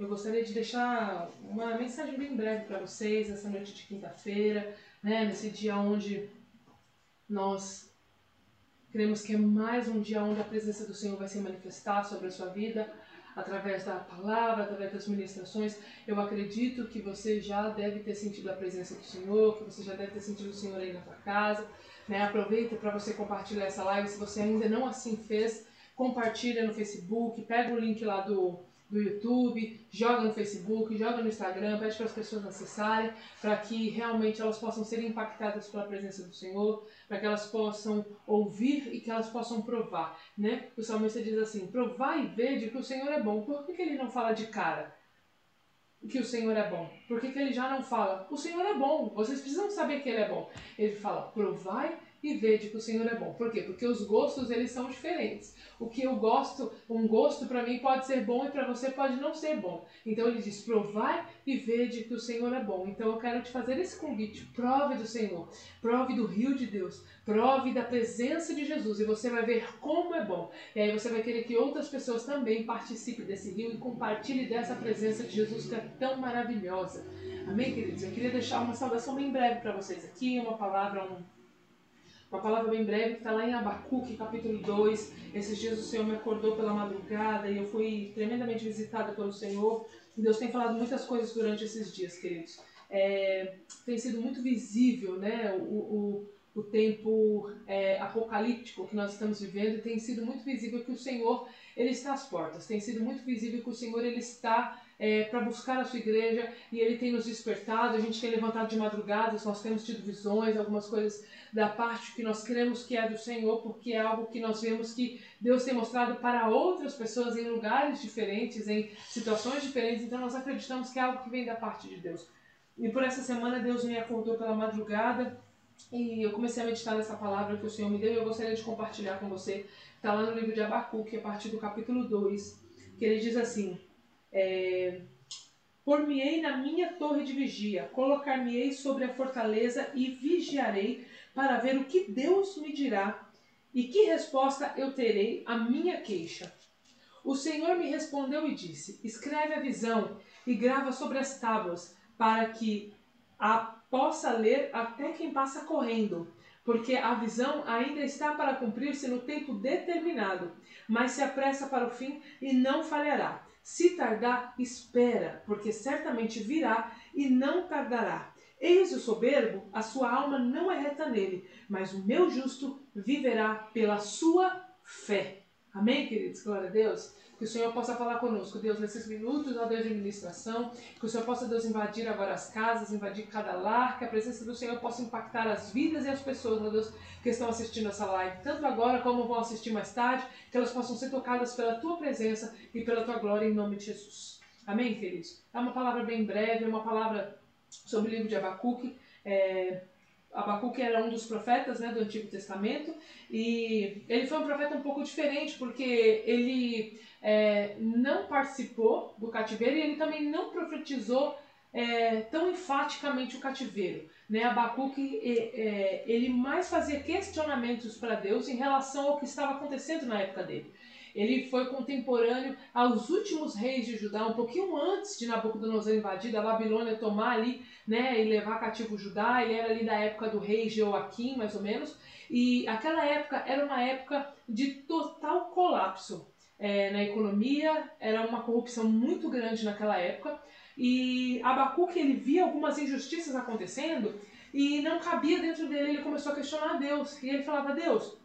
eu gostaria de deixar uma mensagem bem breve para vocês essa noite de quinta-feira, né, nesse dia onde nós cremos que é mais um dia onde a presença do Senhor vai se manifestar sobre a sua vida, através da palavra, através das ministrações. Eu acredito que você já deve ter sentido a presença do Senhor, que você já deve ter sentido o Senhor aí na sua casa. Né? Aproveita para você compartilhar essa live. Se você ainda não assim fez, compartilha no Facebook, pega o link lá do do YouTube, joga no Facebook, joga no Instagram, pede para as pessoas acessarem, para que realmente elas possam ser impactadas pela presença do Senhor, para que elas possam ouvir e que elas possam provar, né? O salmista diz assim, provar e ver de que o Senhor é bom. Por que, que ele não fala de cara? que o Senhor é bom? Por que, que ele já não fala, o Senhor é bom, vocês precisam saber que ele é bom. Ele fala, provai e vede que o Senhor é bom. Por quê? Porque os gostos eles são diferentes. O que eu gosto, um gosto para mim pode ser bom e para você pode não ser bom. Então ele diz: provai e vede que o Senhor é bom. Então eu quero te fazer esse convite: prove do Senhor, prove do rio de Deus, prove da presença de Jesus e você vai ver como é bom. E aí você vai querer que outras pessoas também participem desse rio e compartilhem dessa presença de Jesus que é tão maravilhosa. Amém, queridos? Eu queria deixar uma saudação bem breve para vocês aqui, uma palavra, um uma palavra bem breve que está lá em Abacuque, capítulo 2. Esses dias o Senhor me acordou pela madrugada e eu fui tremendamente visitada pelo Senhor. Deus tem falado muitas coisas durante esses dias, queridos. É, tem sido muito visível né, o, o, o tempo é, apocalíptico que nós estamos vivendo tem sido muito visível que o Senhor ele está às portas. Tem sido muito visível que o Senhor ele está é, para buscar a sua igreja e ele tem nos despertado. A gente tem levantado de madrugadas, nós temos tido visões, algumas coisas da parte que nós cremos que é do Senhor, porque é algo que nós vemos que Deus tem mostrado para outras pessoas em lugares diferentes, em situações diferentes, então nós acreditamos que é algo que vem da parte de Deus. E por essa semana Deus me acordou pela madrugada e eu comecei a meditar nessa palavra que o Senhor me deu e eu gostaria de compartilhar com você. Está lá no livro de Abacuque, a partir do capítulo 2, que ele diz assim: é, Por-me-ei na minha torre de vigia, colocar-me-ei sobre a fortaleza e vigiarei para ver o que Deus me dirá e que resposta eu terei à minha queixa. O Senhor me respondeu e disse: Escreve a visão e grava sobre as tábuas, para que a possa ler até quem passa correndo, porque a visão ainda está para cumprir-se no tempo determinado, mas se apressa para o fim e não falhará. Se tardar, espera, porque certamente virá e não tardará. Eis o soberbo, a sua alma não é reta nele, mas o meu justo viverá pela sua fé. Amém, queridos? Glória a Deus. Que o Senhor possa falar conosco, Deus, nesses minutos, ó Deus de administração. Que o Senhor possa, Deus, invadir agora as casas, invadir cada lar. Que a presença do Senhor possa impactar as vidas e as pessoas, ó Deus, que estão assistindo essa live. Tanto agora como vão assistir mais tarde. Que elas possam ser tocadas pela Tua presença e pela Tua glória, em nome de Jesus. Amém, queridos? É uma palavra bem breve, é uma palavra sobre o livro de Abacuque. É, Abacuque era um dos profetas né, do Antigo Testamento e ele foi um profeta um pouco diferente porque ele é, não participou do cativeiro e ele também não profetizou é, tão enfaticamente o cativeiro. Né? Abacuque é, ele mais fazia questionamentos para Deus em relação ao que estava acontecendo na época dele. Ele foi contemporâneo aos últimos reis de Judá, um pouquinho antes de Nabucodonosor invadir, da Babilônia tomar ali, né, e levar cativo Judá. Ele era ali da época do rei Joaquim, mais ou menos. E aquela época era uma época de total colapso é, na economia, era uma corrupção muito grande naquela época. E Abacuque ele via algumas injustiças acontecendo e não cabia dentro dele. Ele começou a questionar a Deus. E ele falava: Deus,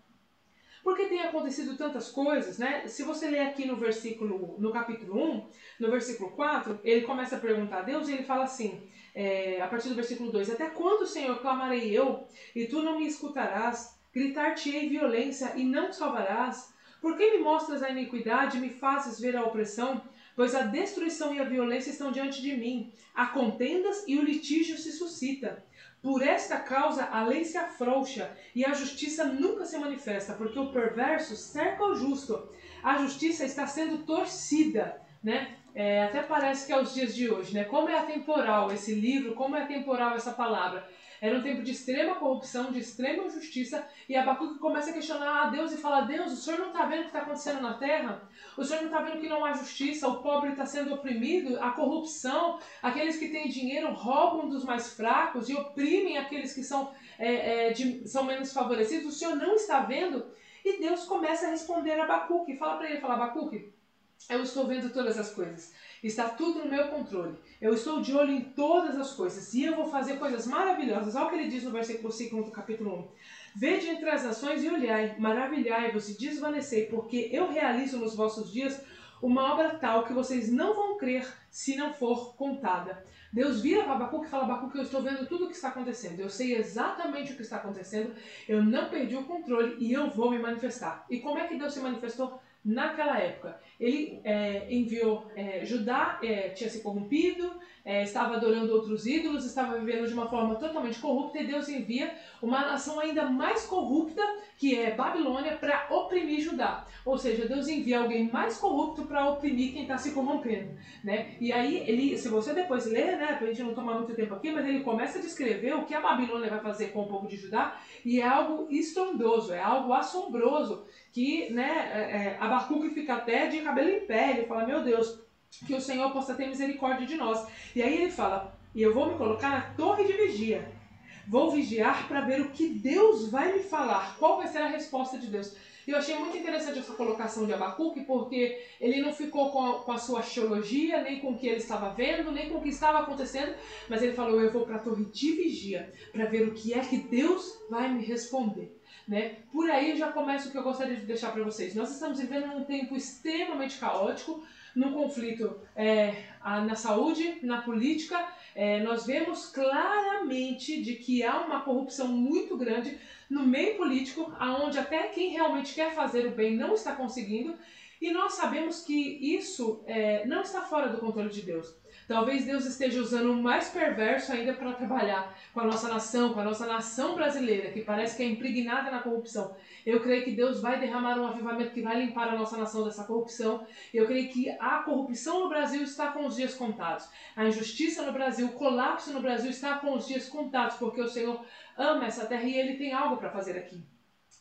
porque tem acontecido tantas coisas, né? Se você ler aqui no versículo, no capítulo 1, no versículo 4, ele começa a perguntar a Deus e ele fala assim, é, a partir do versículo 2, Até quando, Senhor, clamarei eu, e tu não me escutarás? Gritar-te-ei violência, e não salvarás? Por que me mostras a iniquidade e me fazes ver a opressão? Pois a destruição e a violência estão diante de mim, há contendas e o litígio se suscita. Por esta causa a lei se afrouxa e a justiça nunca se manifesta, porque o perverso cerca o justo. A justiça está sendo torcida, né? É, até parece que é os dias de hoje, né? Como é atemporal esse livro, como é atemporal essa palavra. Era um tempo de extrema corrupção, de extrema injustiça, e Abacuque começa a questionar a Deus e fala: Deus, o senhor não está vendo o que está acontecendo na terra? O senhor não está vendo que não há justiça, o pobre está sendo oprimido, a corrupção, aqueles que têm dinheiro roubam dos mais fracos e oprimem aqueles que são, é, é, de, são menos favorecidos. O senhor não está vendo? E Deus começa a responder a Abacuque. Fala para ele, fala, Abacuque, eu estou vendo todas as coisas. Está tudo no meu controle. Eu estou de olho em todas as coisas. E eu vou fazer coisas maravilhosas. Olha o que ele diz no versículo 5 do capítulo 1. Vede entre as nações e olhai, maravilhai-vos e desvanecei, porque eu realizo nos vossos dias uma obra tal que vocês não vão crer se não for contada. Deus vira para Abacuque e fala, Abacuque, eu estou vendo tudo o que está acontecendo. Eu sei exatamente o que está acontecendo. Eu não perdi o controle e eu vou me manifestar. E como é que Deus se manifestou? Naquela época. Ele é, enviou é, Judá, é, tinha se corrompido, é, estava adorando outros ídolos, estava vivendo de uma forma totalmente corrupta, e Deus envia uma nação ainda mais corrupta, que é Babilônia, para oprimir Judá. Ou seja, Deus envia alguém mais corrupto para oprimir quem está se corrompendo. Né? E aí, ele, se você depois ler, né, para a gente não tomar muito tempo aqui, mas ele começa a descrever o que a Babilônia vai fazer com o povo de Judá, e é algo estrondoso, é algo assombroso, que né, é, é, Abacuque fica até de cabelo em pé, ele fala, meu Deus, que o Senhor possa ter misericórdia de nós. E aí ele fala, e eu vou me colocar na torre de vigia, vou vigiar para ver o que Deus vai me falar, qual vai ser a resposta de Deus. Eu achei muito interessante essa colocação de Abacuque, porque ele não ficou com a, com a sua axiologia, nem com o que ele estava vendo, nem com o que estava acontecendo, mas ele falou: Eu vou para a torre de vigia para ver o que é que Deus vai me responder. Né? Por aí já começa o que eu gostaria de deixar para vocês. Nós estamos vivendo um tempo extremamente caótico, num conflito é, na saúde, na política. É, nós vemos claramente de que há uma corrupção muito grande no meio político, aonde até quem realmente quer fazer o bem não está conseguindo. E nós sabemos que isso é, não está fora do controle de Deus. Talvez Deus esteja usando o mais perverso ainda para trabalhar com a nossa nação, com a nossa nação brasileira, que parece que é impregnada na corrupção. Eu creio que Deus vai derramar um avivamento que vai limpar a nossa nação dessa corrupção. Eu creio que a corrupção no Brasil está com os dias contados. A injustiça no Brasil, o colapso no Brasil está com os dias contados, porque o Senhor ama essa terra e Ele tem algo para fazer aqui.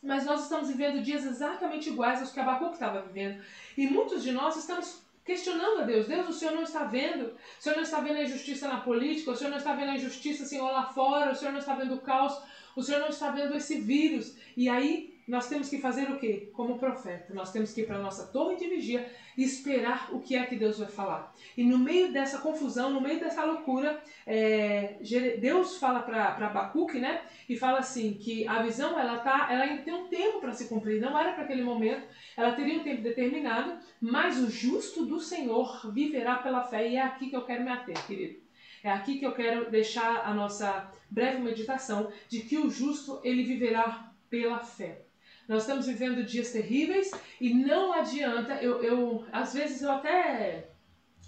Mas nós estamos vivendo dias exatamente iguais aos que Abacuque estava vivendo. E muitos de nós estamos questionando a Deus. Deus, o Senhor não está vendo? O Senhor não está vendo a injustiça na política? O Senhor não está vendo a injustiça, Senhor, lá fora? O Senhor não está vendo o caos? O Senhor não está vendo esse vírus? E aí nós temos que fazer o quê? Como profeta, nós temos que ir para a nossa torre de vigia e esperar o que é que Deus vai falar. E no meio dessa confusão, no meio dessa loucura, é, Deus fala para Abacuque, né? E fala assim, que a visão, ela, tá, ela ainda tem um tempo para se cumprir, não era para aquele momento, ela teria um tempo determinado, mas o justo do Senhor viverá pela fé. E é aqui que eu quero me ater, querido. É aqui que eu quero deixar a nossa breve meditação de que o justo, ele viverá pela fé. Nós estamos vivendo dias terríveis e não adianta. Eu, eu às vezes eu até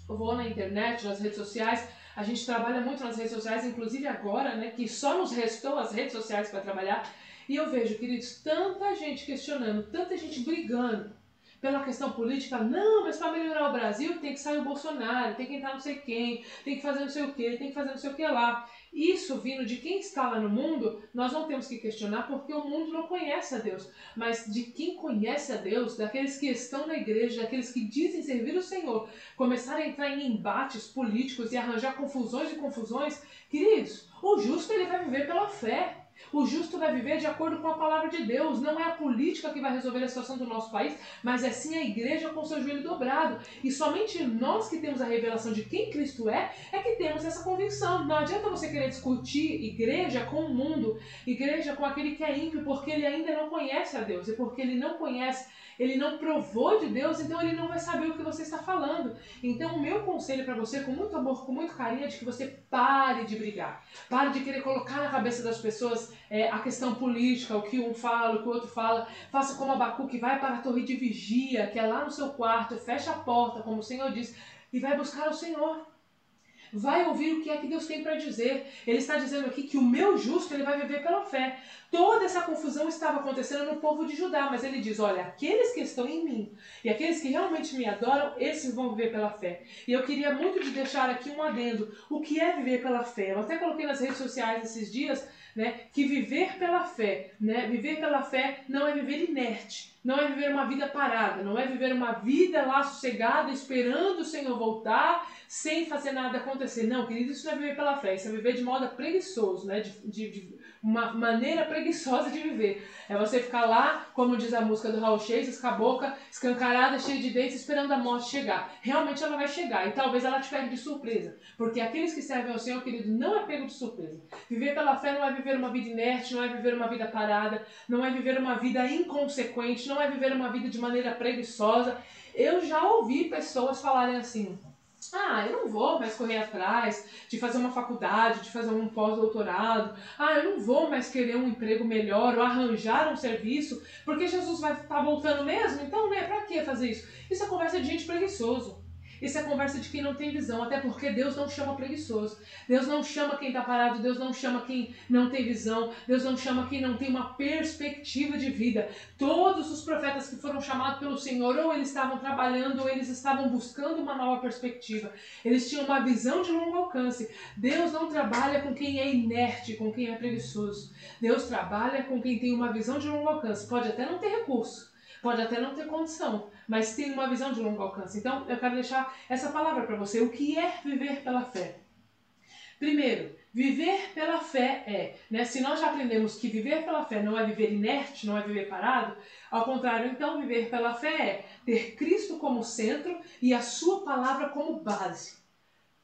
vou na internet, nas redes sociais. A gente trabalha muito nas redes sociais, inclusive agora, né, que só nos restou as redes sociais para trabalhar. E eu vejo, queridos, tanta gente questionando, tanta gente brigando pela questão política. Não, mas para melhorar o Brasil tem que sair o Bolsonaro, tem que entrar não sei quem, tem que fazer não sei o que, tem que fazer não sei o que lá. Isso vindo de quem está lá no mundo, nós não temos que questionar porque o mundo não conhece a Deus. Mas de quem conhece a Deus, daqueles que estão na igreja, daqueles que dizem servir o Senhor, começar a entrar em embates políticos e arranjar confusões e confusões, queridos, o justo ele vai viver pela fé. O justo vai viver de acordo com a palavra de Deus. Não é a política que vai resolver a situação do nosso país, mas é sim a igreja com seu joelho dobrado. E somente nós que temos a revelação de quem Cristo é, é que temos essa convicção. Não adianta você querer discutir igreja com o mundo, igreja com aquele que é ímpio, porque ele ainda não conhece a Deus. E porque ele não conhece ele não provou de Deus, então ele não vai saber o que você está falando. Então, o meu conselho para você, com muito amor, com muito carinho, é de que você pare de brigar. Pare de querer colocar na cabeça das pessoas é, a questão política, o que um fala, o que o outro fala. Faça como Abacuque, vai para a torre de vigia, que é lá no seu quarto, fecha a porta, como o Senhor diz, e vai buscar o Senhor. Vai ouvir o que é que Deus tem para dizer. Ele está dizendo aqui que o meu justo ele vai viver pela fé. Toda essa confusão estava acontecendo no povo de Judá, mas ele diz: olha, aqueles que estão em mim e aqueles que realmente me adoram, esses vão viver pela fé. E eu queria muito de deixar aqui um adendo: o que é viver pela fé? Eu até coloquei nas redes sociais esses dias né, que viver pela fé, né, viver pela fé não é viver inerte, não é viver uma vida parada, não é viver uma vida lá sossegada, esperando o Senhor voltar, sem fazer nada acontecer. Não, querido, isso não é viver pela fé, isso é viver de modo preguiçoso, né, de, de, de uma maneira preguiçosa de viver. É você ficar lá, como diz a música do Raul Seixas, com a boca escancarada, cheia de dentes, esperando a morte chegar. Realmente ela vai chegar e talvez ela te pegue de surpresa. Porque aqueles que servem ao Senhor, querido, não é pego de surpresa. Viver pela fé não é viver uma vida inerte, não é viver uma vida parada, não é viver uma vida inconsequente, não é viver uma vida de maneira preguiçosa. Eu já ouvi pessoas falarem assim: ah, eu não vou mais correr atrás de fazer uma faculdade, de fazer um pós-doutorado. Ah, eu não vou mais querer um emprego melhor ou arranjar um serviço, porque Jesus vai estar tá voltando mesmo. Então, né, pra que fazer isso? Isso é conversa de gente preguiçoso. Isso é conversa de quem não tem visão, até porque Deus não chama preguiçoso. Deus não chama quem está parado, Deus não chama quem não tem visão, Deus não chama quem não tem uma perspectiva de vida. Todos os profetas que foram chamados pelo Senhor, ou eles estavam trabalhando, ou eles estavam buscando uma nova perspectiva. Eles tinham uma visão de longo alcance. Deus não trabalha com quem é inerte, com quem é preguiçoso. Deus trabalha com quem tem uma visão de longo alcance. Pode até não ter recurso, pode até não ter condição, mas tem uma visão de longo alcance. Então, eu quero deixar essa palavra para você. O que é viver pela fé? Primeiro, viver pela fé é, né? Se nós já aprendemos que viver pela fé não é viver inerte, não é viver parado, ao contrário, então viver pela fé é ter Cristo como centro e a sua palavra como base.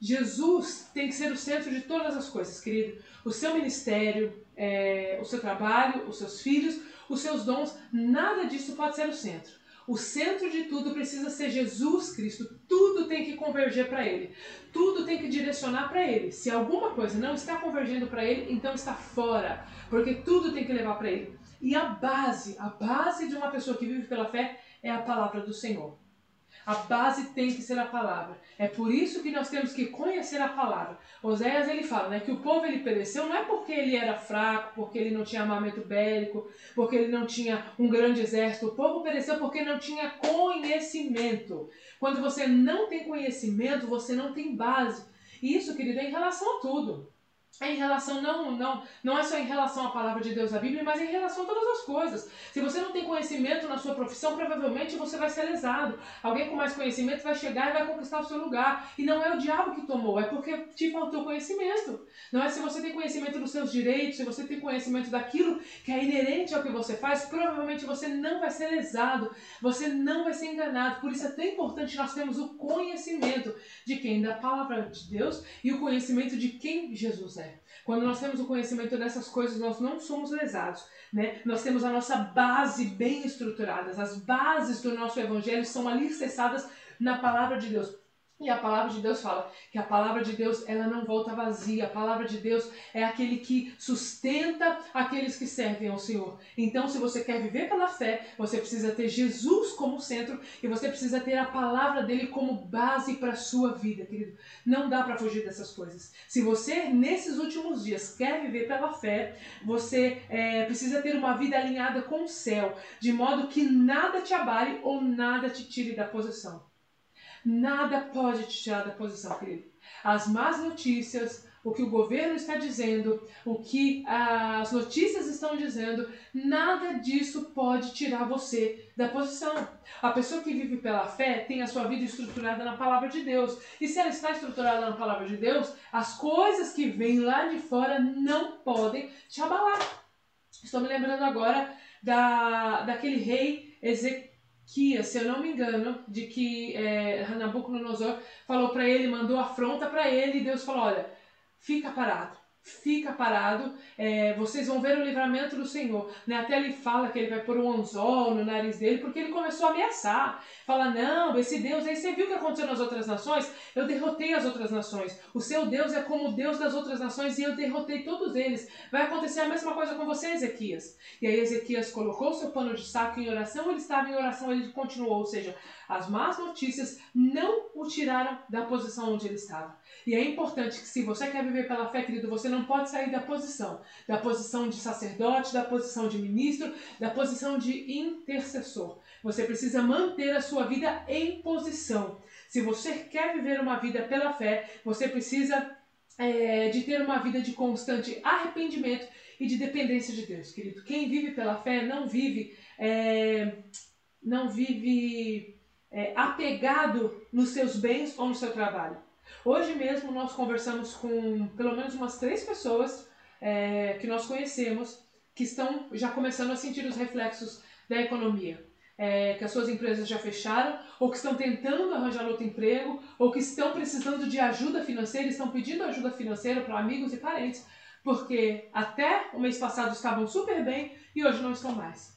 Jesus tem que ser o centro de todas as coisas, querido. O seu ministério, é, o seu trabalho, os seus filhos, os seus dons, nada disso pode ser o centro. O centro de tudo precisa ser Jesus Cristo. Tudo tem que converger para Ele. Tudo tem que direcionar para Ele. Se alguma coisa não está convergendo para Ele, então está fora. Porque tudo tem que levar para Ele. E a base, a base de uma pessoa que vive pela fé é a palavra do Senhor. A base tem que ser a palavra. É por isso que nós temos que conhecer a palavra. Oséias ele fala né, que o povo ele pereceu não é porque ele era fraco, porque ele não tinha armamento bélico, porque ele não tinha um grande exército. O povo pereceu porque não tinha conhecimento. Quando você não tem conhecimento, você não tem base. E isso, querido, é em relação a tudo é em relação, não, não, não é só em relação à palavra de Deus, a Bíblia, mas em relação a todas as coisas. Se você não tem conhecimento na sua profissão, provavelmente você vai ser lesado. Alguém com mais conhecimento vai chegar e vai conquistar o seu lugar. E não é o diabo que tomou, é porque te faltou conhecimento. Não é se você tem conhecimento dos seus direitos, se você tem conhecimento daquilo que é inerente ao que você faz, provavelmente você não vai ser lesado, você não vai ser enganado. Por isso é tão importante nós termos o conhecimento de quem? Da palavra de Deus e o conhecimento de quem Jesus Quando nós temos o conhecimento dessas coisas, nós não somos lesados, né? Nós temos a nossa base bem estruturada. As bases do nosso evangelho são alicerçadas na palavra de Deus. E a palavra de Deus fala que a palavra de Deus ela não volta vazia. A palavra de Deus é aquele que sustenta aqueles que servem ao Senhor. Então, se você quer viver pela fé, você precisa ter Jesus como centro e você precisa ter a palavra dele como base para a sua vida, querido. Não dá para fugir dessas coisas. Se você, nesses últimos dias, quer viver pela fé, você é, precisa ter uma vida alinhada com o céu, de modo que nada te abale ou nada te tire da posição. Nada pode te tirar da posição, querido. As más notícias, o que o governo está dizendo, o que as notícias estão dizendo, nada disso pode tirar você da posição. A pessoa que vive pela fé tem a sua vida estruturada na palavra de Deus. E se ela está estruturada na palavra de Deus, as coisas que vêm lá de fora não podem te abalar. Estou me lembrando agora da, daquele rei Ezequiel que, se eu não me engano, de que é, Nabucodonosor falou para ele, mandou afronta para ele, e Deus falou: olha, fica parado, fica parado, é, vocês vão ver o livramento do Senhor. Né? Até ele fala que ele vai pôr um anzol no nariz dele, porque ele começou a ameaçar. Fala, não, esse Deus, aí você viu o que aconteceu nas outras nações? Eu derrotei as outras nações. O seu Deus é como o Deus das outras nações e eu derrotei todos eles. Vai acontecer a mesma coisa com você, Ezequias. E aí Ezequias colocou seu pano de saco em oração, ele estava em oração, ele continuou, ou seja, as más notícias não o tiraram da posição onde ele estava. E é importante que se você quer viver pela fé, querido, você não pode sair da posição, da posição de sacerdote, da posição de ministro, da posição de intercessor. Você precisa manter a sua vida em posição. Se você quer viver uma vida pela fé, você precisa é, de ter uma vida de constante arrependimento e de dependência de Deus, querido. Quem vive pela fé não vive, é, não vive é, apegado nos seus bens ou no seu trabalho. Hoje mesmo nós conversamos com pelo menos umas três pessoas é, que nós conhecemos que estão já começando a sentir os reflexos da economia. É, que as suas empresas já fecharam, ou que estão tentando arranjar outro emprego, ou que estão precisando de ajuda financeira, estão pedindo ajuda financeira para amigos e parentes, porque até o mês passado estavam super bem e hoje não estão mais.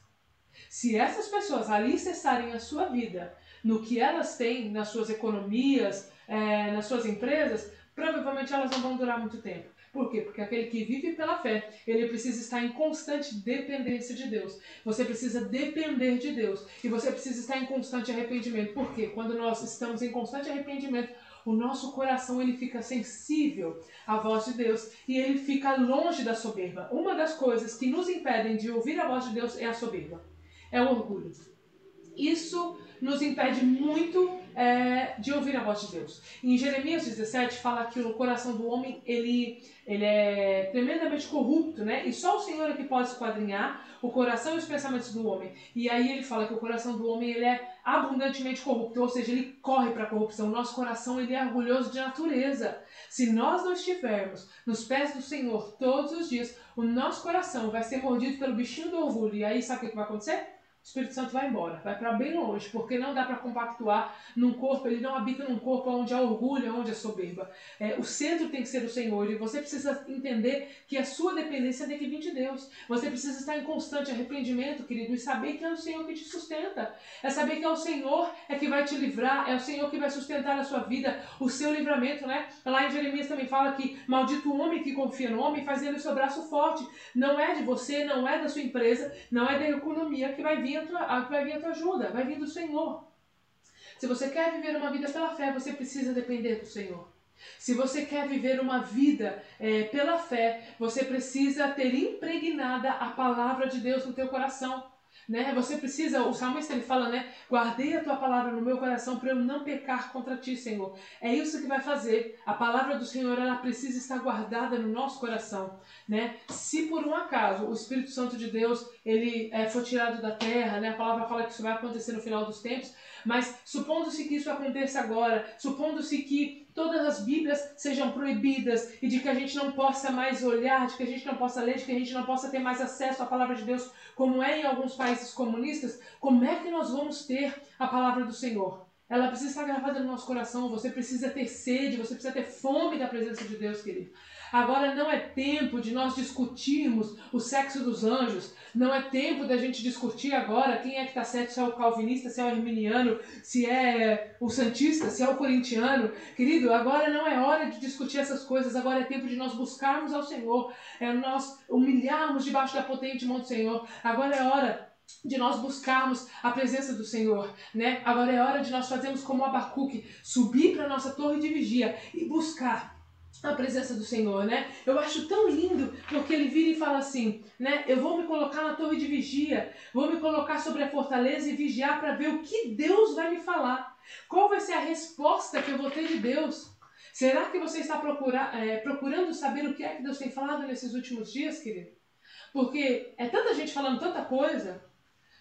Se essas pessoas alicerçarem a sua vida no que elas têm nas suas economias, é, nas suas empresas, provavelmente elas não vão durar muito tempo. Por quê? Porque aquele que vive pela fé, ele precisa estar em constante dependência de Deus. Você precisa depender de Deus. E você precisa estar em constante arrependimento. Por quê? Quando nós estamos em constante arrependimento, o nosso coração ele fica sensível à voz de Deus e ele fica longe da soberba. Uma das coisas que nos impedem de ouvir a voz de Deus é a soberba, é o orgulho. Isso nos impede muito é, de ouvir a voz de Deus. Em Jeremias 17 fala que o coração do homem ele, ele é tremendamente corrupto, né? E só o Senhor é que pode esquadrinhar o coração e os pensamentos do homem. E aí ele fala que o coração do homem ele é abundantemente corrupto, ou seja, ele corre para a corrupção. O nosso coração ele é orgulhoso de natureza. Se nós não estivermos nos pés do Senhor todos os dias, o nosso coração vai ser mordido pelo bichinho do orgulho. E aí sabe o que vai acontecer? Espírito Santo vai embora, vai para bem longe, porque não dá para compactuar num corpo, ele não habita num corpo onde há orgulho, onde há soberba. É, o centro tem que ser o Senhor e você precisa entender que a sua dependência tem que vir de Deus. Você precisa estar em constante arrependimento, querido, e saber que é o Senhor que te sustenta. É saber que é o Senhor é que vai te livrar, é o Senhor que vai sustentar a sua vida, o seu livramento, né? Lá em Jeremias também fala que maldito o homem que confia no homem, faz dele o seu braço forte. Não é de você, não é da sua empresa, não é da economia que vai vir vir a tua, vai vir a tua ajuda, vai vir do Senhor. Se você quer viver uma vida pela fé, você precisa depender do Senhor. Se você quer viver uma vida é, pela fé, você precisa ter impregnada a palavra de Deus no teu coração. Né? Você precisa, o salmista ele fala, né? Guardei a tua palavra no meu coração para eu não pecar contra ti, Senhor. É isso que vai fazer. A palavra do Senhor ela precisa estar guardada no nosso coração, né? Se por um acaso o Espírito Santo de Deus ele é, for tirado da terra, né? A palavra fala que isso vai acontecer no final dos tempos, mas supondo-se que isso aconteça agora, supondo-se que todas as Bíblias sejam proibidas e de que a gente não possa mais olhar, de que a gente não possa ler, de que a gente não possa ter mais acesso à palavra de Deus, como é em alguns países comunistas, como é que nós vamos ter a palavra do Senhor? Ela precisa estar gravada no nosso coração, você precisa ter sede, você precisa ter fome da presença de Deus, querido. Agora não é tempo de nós discutirmos o sexo dos anjos. Não é tempo da gente discutir agora quem é que está certo, se é o calvinista, se é o arminiano, se é o santista, se é o corintiano. Querido, agora não é hora de discutir essas coisas. Agora é tempo de nós buscarmos ao Senhor. É nós humilharmos debaixo da potente mão do Senhor. Agora é hora de nós buscarmos a presença do Senhor, né? Agora é hora de nós fazermos como Abacuque, subir para nossa torre de vigia e buscar a presença do Senhor, né? Eu acho tão lindo porque ele vira e fala assim, né? Eu vou me colocar na torre de vigia, vou me colocar sobre a fortaleza e vigiar para ver o que Deus vai me falar. Qual vai ser a resposta que eu vou ter de Deus? Será que você está procura, é, procurando saber o que é que Deus tem falado nesses últimos dias, querido? Porque é tanta gente falando tanta coisa,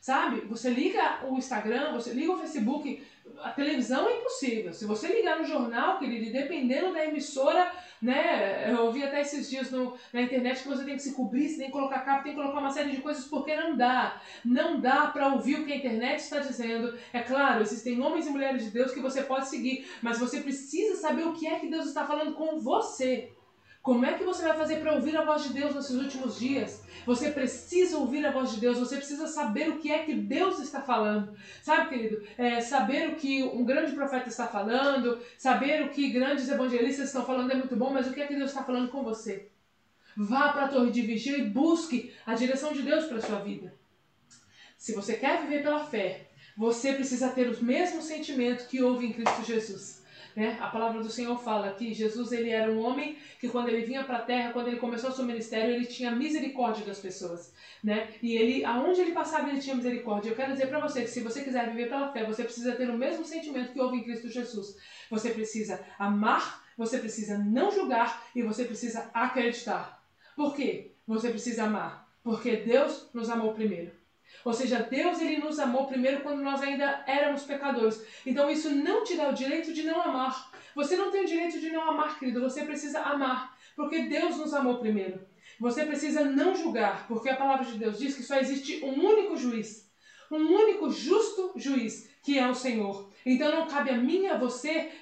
sabe? Você liga o Instagram, você liga o Facebook, a televisão é impossível. Se você ligar no jornal, querido, dependendo da emissora, né? Eu ouvi até esses dias no, na internet que você tem que se cobrir, você tem que colocar capa, tem que colocar uma série de coisas, porque não dá. Não dá para ouvir o que a internet está dizendo. É claro, existem homens e mulheres de Deus que você pode seguir, mas você precisa saber o que é que Deus está falando com você. Como é que você vai fazer para ouvir a voz de Deus nesses últimos dias? Você precisa ouvir a voz de Deus, você precisa saber o que é que Deus está falando. Sabe, querido? É, saber o que um grande profeta está falando, saber o que grandes evangelistas estão falando é muito bom, mas o que é que Deus está falando com você? Vá para a torre de vigia e busque a direção de Deus para a sua vida. Se você quer viver pela fé, você precisa ter os mesmos sentimentos que houve em Cristo Jesus. Né? A palavra do Senhor fala que Jesus ele era um homem que quando ele vinha para a terra, quando ele começou o seu ministério, ele tinha misericórdia das pessoas, né? E ele, aonde ele passava, ele tinha misericórdia. Eu quero dizer para você que se você quiser viver pela fé, você precisa ter o mesmo sentimento que houve em Cristo Jesus. Você precisa amar, você precisa não julgar e você precisa acreditar. Por quê? Você precisa amar, porque Deus nos amou primeiro. Ou seja, Deus ele nos amou primeiro quando nós ainda éramos pecadores. Então isso não te dá o direito de não amar. Você não tem o direito de não amar, querido. Você precisa amar, porque Deus nos amou primeiro. Você precisa não julgar, porque a palavra de Deus diz que só existe um único juiz, um único justo juiz, que é o Senhor. Então não cabe a mim a você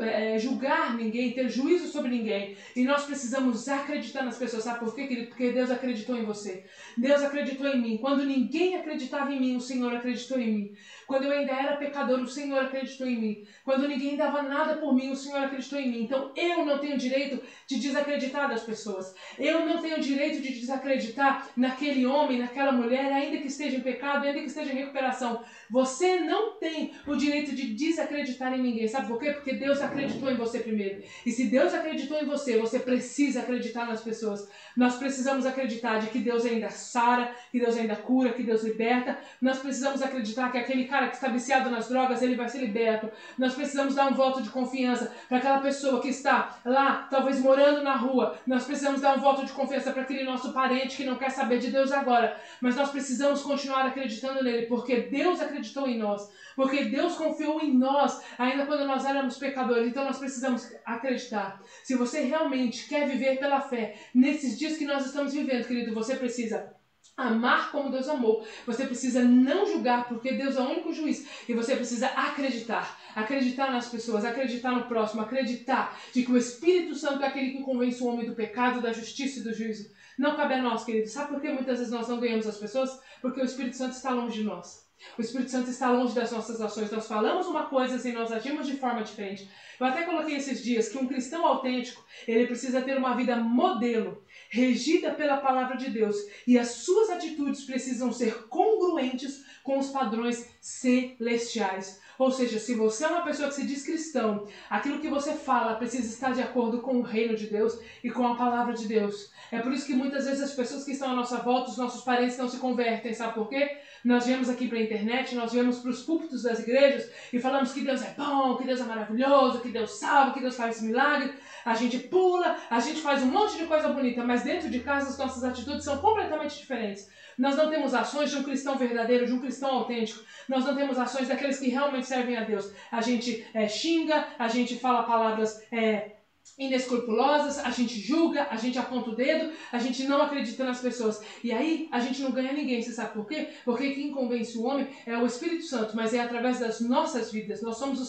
é, julgar ninguém, ter juízo sobre ninguém. E nós precisamos acreditar nas pessoas. Sabe por quê, querido? Porque Deus acreditou em você. Deus acreditou em mim. Quando ninguém acreditava em mim, o Senhor acreditou em mim. Quando eu ainda era pecador, o Senhor acreditou em mim. Quando ninguém dava nada por mim, o Senhor acreditou em mim. Então eu não tenho direito de desacreditar das pessoas. Eu não tenho direito de desacreditar naquele homem, naquela mulher, ainda que esteja em pecado, ainda que esteja em recuperação. Você não tem o direito de desacreditar em ninguém. Sabe por quê? Porque Deus acreditou em você primeiro. E se Deus acreditou em você, você precisa acreditar nas pessoas. Nós precisamos acreditar de que Deus ainda sara, que Deus ainda cura, que Deus liberta. Nós precisamos acreditar que aquele cara que está viciado nas drogas, ele vai ser liberto. Nós precisamos dar um voto de confiança para aquela pessoa que está lá, talvez morando na rua. Nós precisamos dar um voto de confiança para aquele nosso parente que não quer saber de Deus agora. Mas nós precisamos continuar acreditando nele, porque Deus acreditou em nós. Porque Deus confiou em nós, ainda quando nós éramos pecadores. Então nós precisamos acreditar. Se você realmente quer viver pela fé, nesses dias que nós estamos vivendo, querido, você precisa amar como Deus amou. Você precisa não julgar, porque Deus é o único juiz. E você precisa acreditar. Acreditar nas pessoas, acreditar no próximo, acreditar de que o Espírito Santo é aquele que convence o homem do pecado, da justiça e do juízo. Não cabe a nós, querido. Sabe por que muitas vezes nós não ganhamos as pessoas? Porque o Espírito Santo está longe de nós. O Espírito Santo está longe das nossas ações. Nós falamos uma coisa assim, nós agimos de forma diferente. Eu até coloquei esses dias que um cristão autêntico, ele precisa ter uma vida modelo, regida pela palavra de Deus, e as suas atitudes precisam ser congruentes com os padrões celestiais. Ou seja, se você é uma pessoa que se diz cristão, aquilo que você fala precisa estar de acordo com o reino de Deus e com a palavra de Deus. É por isso que muitas vezes as pessoas que estão à nossa volta, os nossos parentes não se convertem, sabe por quê? Nós viemos aqui para a internet, nós viemos para os púlpitos das igrejas e falamos que Deus é bom, que Deus é maravilhoso, que Deus salva, que Deus faz milagre. A gente pula, a gente faz um monte de coisa bonita, mas dentro de casa as nossas atitudes são completamente diferentes. Nós não temos ações de um cristão verdadeiro, de um cristão autêntico. Nós não temos ações daqueles que realmente servem a Deus. A gente é, xinga, a gente fala palavras é, inescrupulosas, a gente julga, a gente aponta o dedo, a gente não acredita nas pessoas. E aí a gente não ganha ninguém. Você sabe por quê? Porque quem convence o homem é o Espírito Santo, mas é através das nossas vidas. Nós somos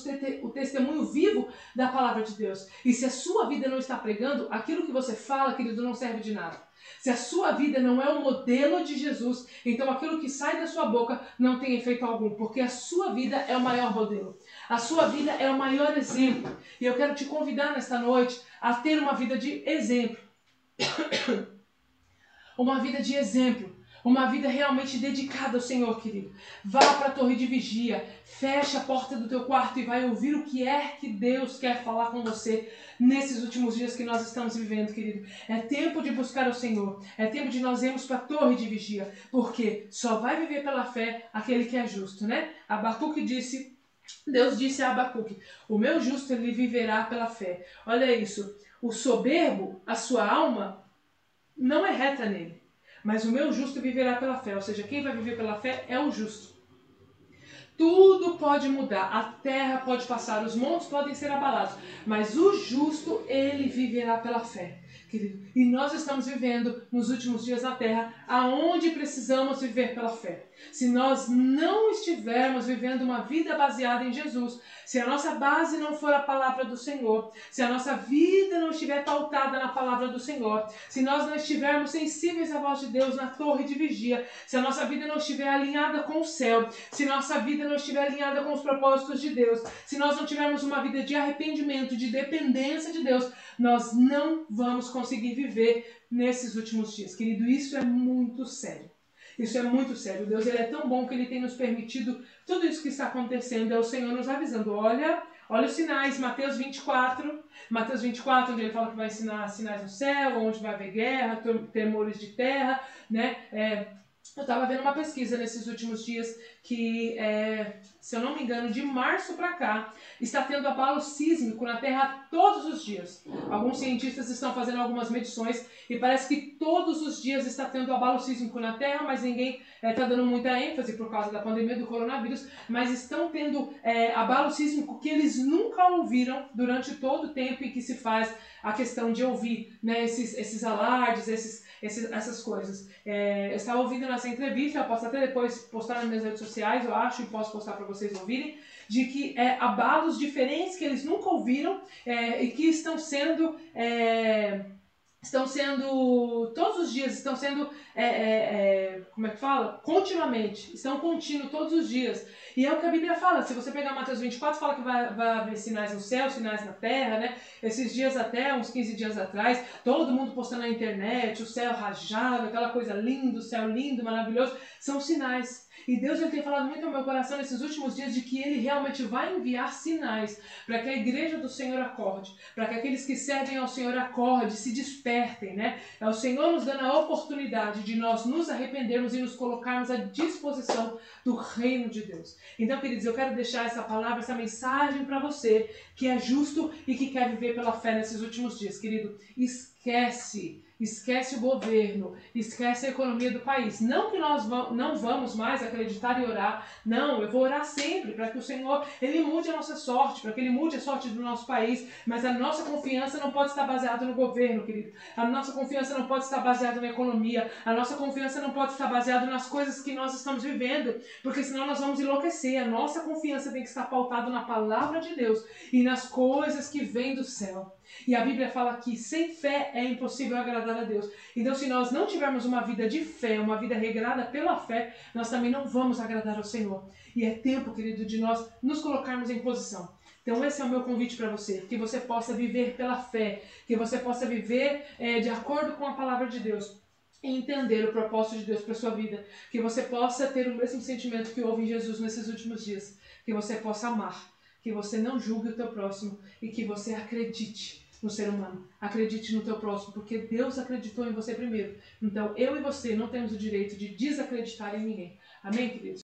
o testemunho vivo da palavra de Deus. E se a sua vida não está pregando, aquilo que você fala, querido, não serve de nada. Se a sua vida não é o modelo de Jesus, então aquilo que sai da sua boca não tem efeito algum, porque a sua vida é o maior modelo. A sua vida é o maior exemplo. E eu quero te convidar nesta noite a ter uma vida de exemplo. uma vida de exemplo. Uma vida realmente dedicada ao Senhor, querido. Vá para a torre de vigia, feche a porta do teu quarto e vai ouvir o que é que Deus quer falar com você nesses últimos dias que nós estamos vivendo, querido. É tempo de buscar o Senhor. É tempo de nós irmos para a torre de vigia, porque só vai viver pela fé aquele que é justo, né? Abacuque disse, Deus disse a Abacuque: "O meu justo ele viverá pela fé". Olha isso. O soberbo, a sua alma não é reta nele, mas o meu justo viverá pela fé. Ou seja, quem vai viver pela fé é o justo. Tudo pode mudar, a terra pode passar, os montes podem ser abalados, mas o justo, ele viverá pela fé. Querido. E nós estamos vivendo nos últimos dias na Terra, aonde precisamos viver pela fé. Se nós não estivermos vivendo uma vida baseada em Jesus, se a nossa base não for a palavra do Senhor, se a nossa vida não estiver pautada na palavra do Senhor, se nós não estivermos sensíveis à voz de Deus na torre de vigia, se a nossa vida não estiver alinhada com o céu, se nossa vida não estiver alinhada com os propósitos de Deus, se nós não tivermos uma vida de arrependimento, de dependência de Deus, nós não vamos conseguir viver nesses últimos dias. Querido, isso é muito sério. Isso é muito sério. Deus ele é tão bom que ele tem nos permitido tudo isso que está acontecendo. É o Senhor nos avisando. Olha, olha os sinais. Mateus 24. Mateus 24, onde ele fala que vai ensinar sinais no céu, onde vai haver guerra, temores de terra, né? É, eu estava vendo uma pesquisa nesses últimos dias que, é, se eu não me engano, de março para cá, está tendo abalo sísmico na Terra todos os dias. Alguns cientistas estão fazendo algumas medições e parece que todos os dias está tendo abalo sísmico na Terra, mas ninguém está é, tá dando muita ênfase por causa da pandemia do coronavírus, mas estão tendo é, abalo sísmico que eles nunca ouviram durante todo o tempo em que se faz a questão de ouvir né, esses, esses alardes, esses, esses, essas coisas. É, eu estava ouvindo nessa entrevista, eu posso até depois postar nas minhas redes sociais, eu acho, e posso postar para vocês ouvirem, de que é, abalos diferentes que eles nunca ouviram é, e que estão sendo é, estão sendo, todos os dias, estão sendo, é, é, é, como é que fala? Continuamente, estão contínuos todos os dias. E é o que a Bíblia fala, se você pegar Mateus 24, fala que vai, vai haver sinais no céu, sinais na terra, né? Esses dias até, uns 15 dias atrás, todo mundo postando na internet, o céu rajado, aquela coisa linda, o céu lindo, maravilhoso, são sinais. E Deus tem falado muito ao meu coração nesses últimos dias de que Ele realmente vai enviar sinais para que a igreja do Senhor acorde, para que aqueles que servem ao Senhor acorde, se despertem, né? É o Senhor nos dando a oportunidade de nós nos arrependermos e nos colocarmos à disposição do reino de Deus. Então, queridos, eu quero deixar essa palavra, essa mensagem para você que é justo e que quer viver pela fé nesses últimos dias, querido. Esquece esquece o governo, esquece a economia do país. Não que nós não vamos mais acreditar e orar, não, eu vou orar sempre para que o Senhor ele mude a nossa sorte, para que ele mude a sorte do nosso país, mas a nossa confiança não pode estar baseada no governo, querido. A nossa confiança não pode estar baseada na economia, a nossa confiança não pode estar baseada nas coisas que nós estamos vivendo, porque senão nós vamos enlouquecer. A nossa confiança tem que estar pautada na palavra de Deus e nas coisas que vêm do céu. E a Bíblia fala que sem fé é impossível agradar a Deus. Então, se nós não tivermos uma vida de fé, uma vida regrada pela fé, nós também não vamos agradar ao Senhor. E é tempo, querido, de nós nos colocarmos em posição. Então, esse é o meu convite para você: que você possa viver pela fé, que você possa viver é, de acordo com a palavra de Deus entender o propósito de Deus para sua vida, que você possa ter o mesmo sentimento que houve em Jesus nesses últimos dias, que você possa amar, que você não julgue o teu próximo e que você acredite no ser humano. Acredite no teu próximo, porque Deus acreditou em você primeiro. Então, eu e você não temos o direito de desacreditar em ninguém. Amém, queridos?